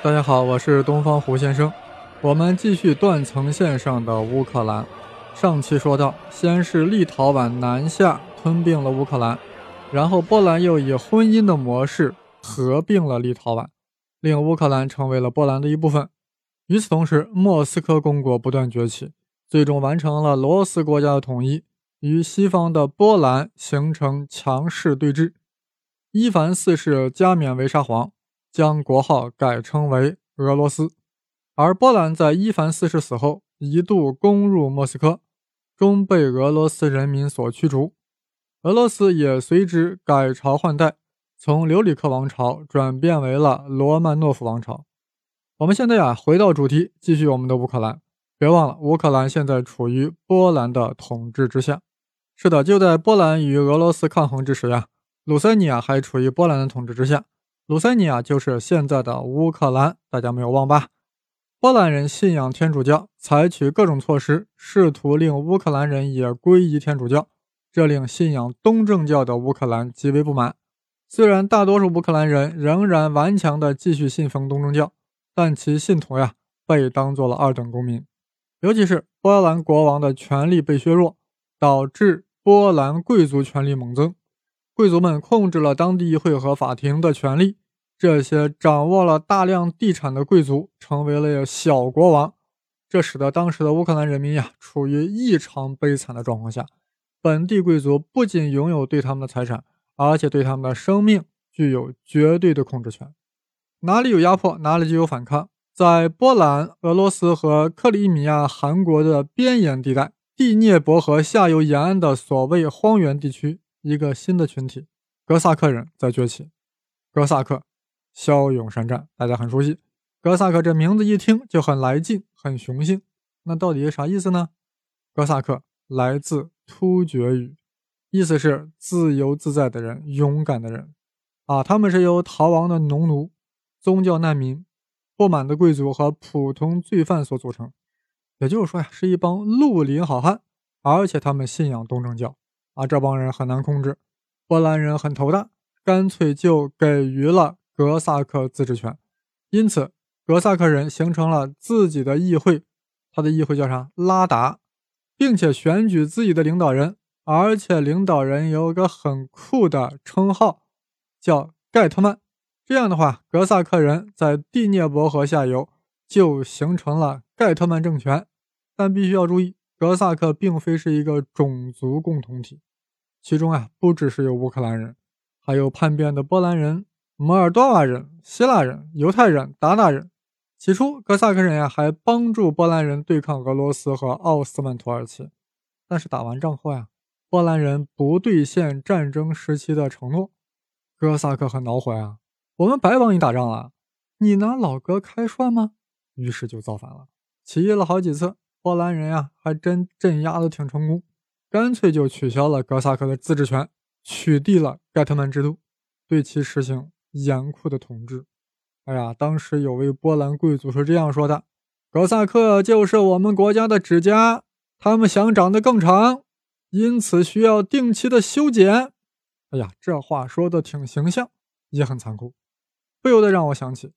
大家好，我是东方胡先生。我们继续断层线上的乌克兰。上期说到，先是立陶宛南下吞并了乌克兰，然后波兰又以婚姻的模式合并了立陶宛，令乌克兰成为了波兰的一部分。与此同时，莫斯科公国不断崛起，最终完成了罗斯国家的统一，与西方的波兰形成强势对峙。伊凡四世加冕为沙皇，将国号改称为俄罗斯。而波兰在伊凡四世死后，一度攻入莫斯科。终被俄罗斯人民所驱逐，俄罗斯也随之改朝换代，从留里克王朝转变为了罗曼诺夫王朝。我们现在呀，回到主题，继续我们的乌克兰。别忘了，乌克兰现在处于波兰的统治之下。是的，就在波兰与俄罗斯抗衡之时呀，鲁塞尼亚还处于波兰的统治之下。卢塞尼亚就是现在的乌克兰，大家没有忘吧？波兰人信仰天主教，采取各种措施，试图令乌克兰人也皈依天主教，这令信仰东正教的乌克兰极为不满。虽然大多数乌克兰人仍然顽强地继续信奉东正教，但其信徒呀被当做了二等公民。尤其是波兰国王的权力被削弱，导致波兰贵族权力猛增，贵族们控制了当地议会和法庭的权力。这些掌握了大量地产的贵族成为了小国王，这使得当时的乌克兰人民呀处于异常悲惨的状况下。本地贵族不仅拥有对他们的财产，而且对他们的生命具有绝对的控制权。哪里有压迫，哪里就有反抗。在波兰、俄罗斯和克里米亚韩国的边沿地带，第聂伯河下游沿岸的所谓荒原地区，一个新的群体——哥萨克人在崛起。哥萨克。骁勇善战，大家很熟悉。哥萨克这名字一听就很来劲，很雄性。那到底啥意思呢？哥萨克来自突厥语，意思是自由自在的人，勇敢的人。啊，他们是由逃亡的农奴、宗教难民、不满的贵族和普通罪犯所组成。也就是说呀，是一帮绿林好汉，而且他们信仰东正教。啊，这帮人很难控制，波兰人很头大，干脆就给予了。格萨克自治权，因此格萨克人形成了自己的议会，他的议会叫啥？拉达，并且选举自己的领导人，而且领导人有个很酷的称号，叫盖特曼。这样的话，格萨克人在第聂伯河下游就形成了盖特曼政权。但必须要注意，格萨克并非是一个种族共同体，其中啊不只是有乌克兰人，还有叛变的波兰人。摩尔多瓦人、希腊人、犹太人、鞑靼人，起初哥萨克人呀还帮助波兰人对抗俄罗斯和奥斯曼土耳其，但是打完仗后呀，波兰人不兑现战争时期的承诺，哥萨克很恼火呀，我们白帮你打仗了，你拿老哥开涮吗？于是就造反了，起义了好几次，波兰人呀还真镇压的挺成功，干脆就取消了哥萨克的自治权，取缔了盖特曼制度，对其实行。严酷的统治。哎呀，当时有位波兰贵族是这样说的：“哥萨克就是我们国家的指甲，他们想长得更长，因此需要定期的修剪。”哎呀，这话说的挺形象，也很残酷，不由得让我想起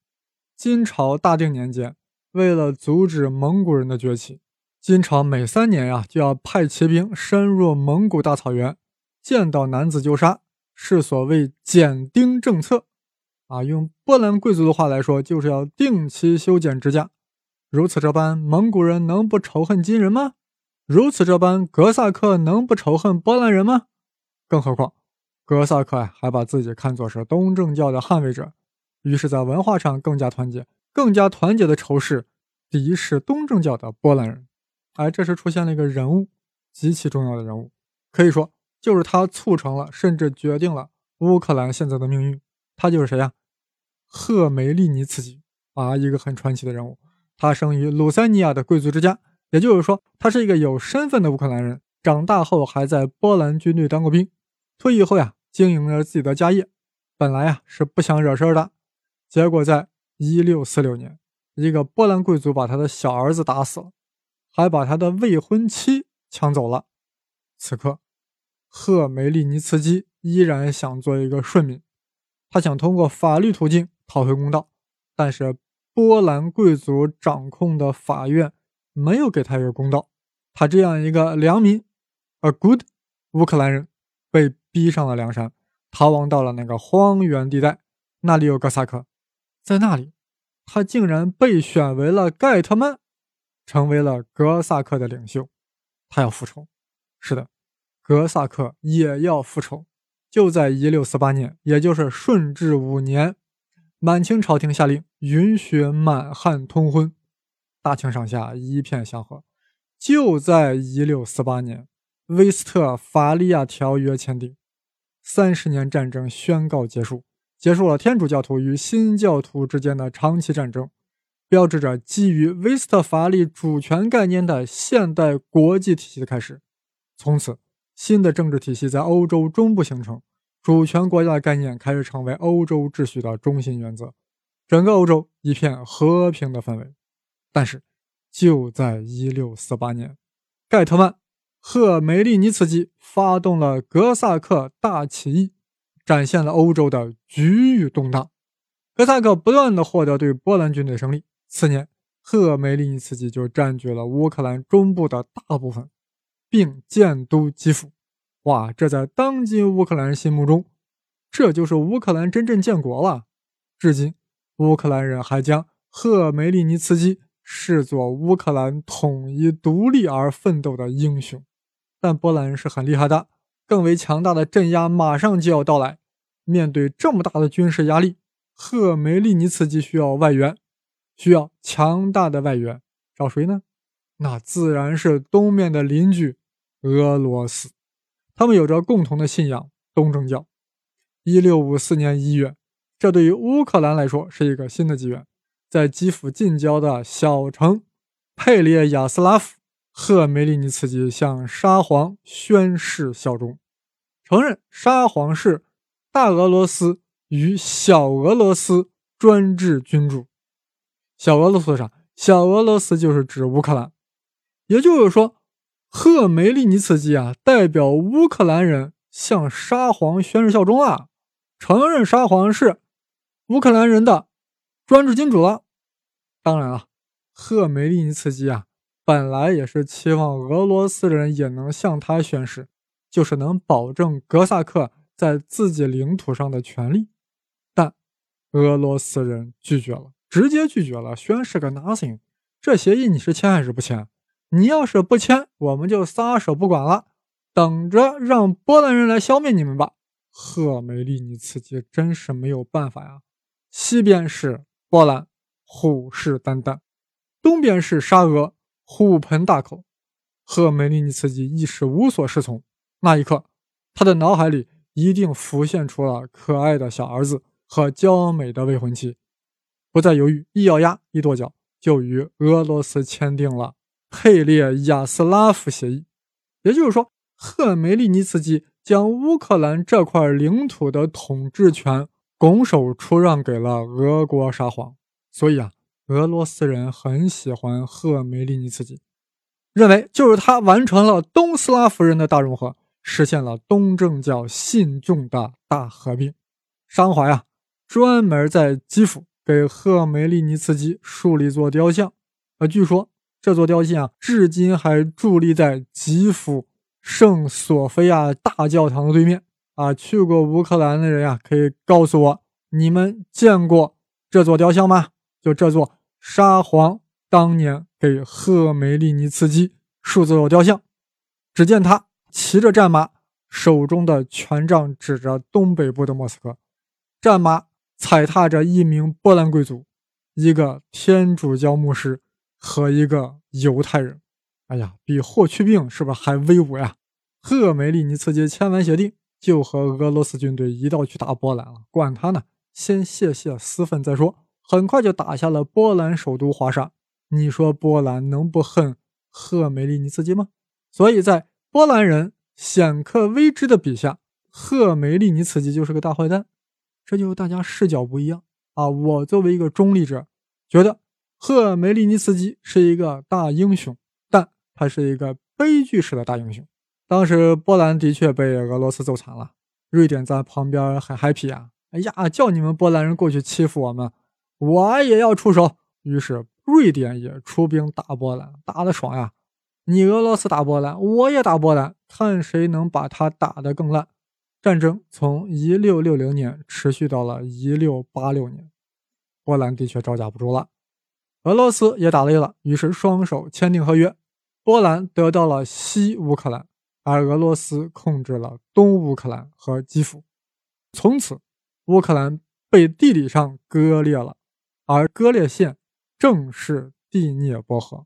金朝大定年间，为了阻止蒙古人的崛起，金朝每三年呀就要派骑兵深入蒙古大草原，见到男子就杀，是所谓剪丁政策。啊，用波兰贵族的话来说，就是要定期修剪指甲。如此这般，蒙古人能不仇恨金人吗？如此这般，哥萨克能不仇恨波兰人吗？更何况，哥萨克呀，还把自己看作是东正教的捍卫者，于是，在文化上更加团结，更加团结的仇视敌视东正教的波兰人。哎，这时出现了一个人物，极其重要的人物，可以说就是他促成了，甚至决定了乌克兰现在的命运。他就是谁呀？赫梅利尼茨基啊，一个很传奇的人物。他生于鲁塞尼亚的贵族之家，也就是说，他是一个有身份的乌克兰人。长大后还在波兰军队当过兵，退役后呀，经营着自己的家业。本来呀是不想惹事儿的，结果在1646年，一个波兰贵族把他的小儿子打死了，还把他的未婚妻抢走了。此刻，赫梅利尼茨基依然想做一个顺民，他想通过法律途径。讨回公道，但是波兰贵族掌控的法院没有给他一个公道，他这样一个良民，a good 乌克兰人，被逼上了梁山，逃亡到了那个荒原地带，那里有哥萨克，在那里，他竟然被选为了盖特曼，成为了哥萨克的领袖，他要复仇，是的，哥萨克也要复仇。就在一六四八年，也就是顺治五年，满清朝廷下令允许满汉通婚，大清上下一片祥和。就在一六四八年，威斯特伐利亚条约签订，三十年战争宣告结束，结束了天主教徒与新教徒之间的长期战争，标志着基于威斯特伐利主权概念的现代国际体系的开始。从此。新的政治体系在欧洲中部形成，主权国家的概念开始成为欧洲秩序的中心原则，整个欧洲一片和平的氛围。但是，就在1648年，盖特曼·赫梅利尼茨基发动了格萨克大起义，展现了欧洲的局域动荡。格萨克不断的获得对波兰军队胜利，次年，赫梅利尼茨基就占据了乌克兰中部的大部分。并建都基辅，哇！这在当今乌克兰人心目中，这就是乌克兰真正建国了。至今，乌克兰人还将赫梅利尼茨基视作乌克兰统一独立而奋斗的英雄。但波兰人是很厉害的，更为强大的镇压马上就要到来。面对这么大的军事压力，赫梅利尼茨基需要外援，需要强大的外援，找谁呢？那自然是东面的邻居。俄罗斯，他们有着共同的信仰——东正教。一六五四年一月，这对于乌克兰来说是一个新的机缘。在基辅近郊的小城佩列亚斯拉夫，赫梅利尼茨基向沙皇宣誓效忠，承认沙皇是大俄罗斯与小俄罗斯专制君主。小俄罗斯啥？小俄罗斯就是指乌克兰，也就是说。赫梅利尼茨基啊，代表乌克兰人向沙皇宣誓效忠啊，承认沙皇是乌克兰人的专制君主了。当然了，赫梅利尼茨基啊，本来也是期望俄罗斯人也能向他宣誓，就是能保证格萨克在自己领土上的权利，但俄罗斯人拒绝了，直接拒绝了宣誓个 nothing。这协议你是签还是不签？你要是不签，我们就撒手不管了，等着让波兰人来消灭你们吧。赫梅利尼茨基真是没有办法呀。西边是波兰，虎视眈眈；东边是沙俄，虎盆大口。赫梅利尼茨基一时无所适从。那一刻，他的脑海里一定浮现出了可爱的小儿子和娇美的未婚妻，不再犹豫，一咬牙，一跺脚，就与俄罗斯签订了。佩列亚斯拉夫协议，也就是说，赫梅利尼茨基将乌克兰这块领土的统治权拱手出让给了俄国沙皇。所以啊，俄罗斯人很喜欢赫梅利尼茨基，认为就是他完成了东斯拉夫人的大融合，实现了东正教信众的大合并。沙皇呀，专门在基辅给赫梅利尼茨基树立一座雕像，呃，据说。这座雕像啊，至今还伫立在基辅圣索菲亚大教堂的对面。啊，去过乌克兰的人呀，可以告诉我，你们见过这座雕像吗？就这座沙皇当年给赫梅利尼茨基树这座雕像，只见他骑着战马，手中的权杖指着东北部的莫斯科，战马踩踏着一名波兰贵族，一个天主教牧师。和一个犹太人，哎呀，比霍去病是不是还威武呀？赫梅利尼茨基签完协定，就和俄罗斯军队一道去打波兰了。管他呢，先泄泄私愤再说。很快就打下了波兰首都华沙。你说波兰能不恨赫梅利尼茨基吗？所以在波兰人显克微之的笔下，赫梅利尼茨基就是个大坏蛋。这就大家视角不一样啊。我作为一个中立者，觉得。赫梅利尼茨基是一个大英雄，但他是一个悲剧式的大英雄。当时波兰的确被俄罗斯揍惨了，瑞典在旁边很 happy 啊！哎呀，叫你们波兰人过去欺负我们，我也要出手，于是瑞典也出兵打波兰，打得爽呀！你俄罗斯打波兰，我也打波兰，看谁能把他打得更烂。战争从一六六零年持续到了一六八六年，波兰的确招架不住了，俄罗斯也打累了，于是双手签订合约，波兰得到了西乌克兰，而俄罗斯控制了东乌克兰和基辅。从此，乌克兰被地理上割裂了，而割裂线正是第聂伯河，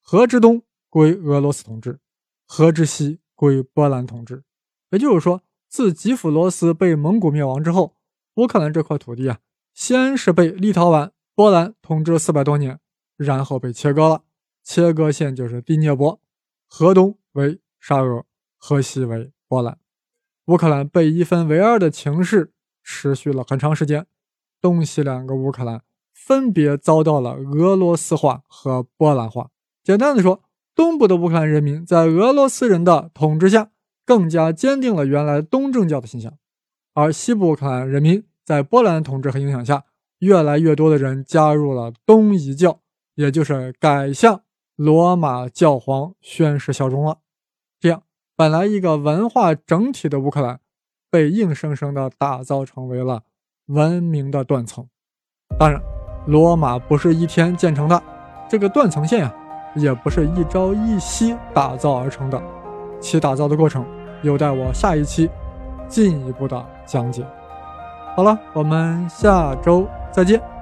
河之东归俄罗斯统治，河之西归波兰统治。也就是说。自吉普罗斯被蒙古灭亡之后，乌克兰这块土地啊，先是被立陶宛、波兰统治四百多年，然后被切割了。切割线就是第聂伯，河东为沙俄，河西为波兰。乌克兰被一分为二的情势持续了很长时间，东西两个乌克兰分别遭到了俄罗斯化和波兰化。简单的说，东部的乌克兰人民在俄罗斯人的统治下。更加坚定了原来东正教的形象，而西部乌克兰人民在波兰统治和影响下，越来越多的人加入了东夷教，也就是改向罗马教皇宣誓效忠了。这样，本来一个文化整体的乌克兰，被硬生生的打造成为了文明的断层。当然，罗马不是一天建成的，这个断层线呀，也不是一朝一夕打造而成的。其打造的过程，有待我下一期进一步的讲解。好了，我们下周再见。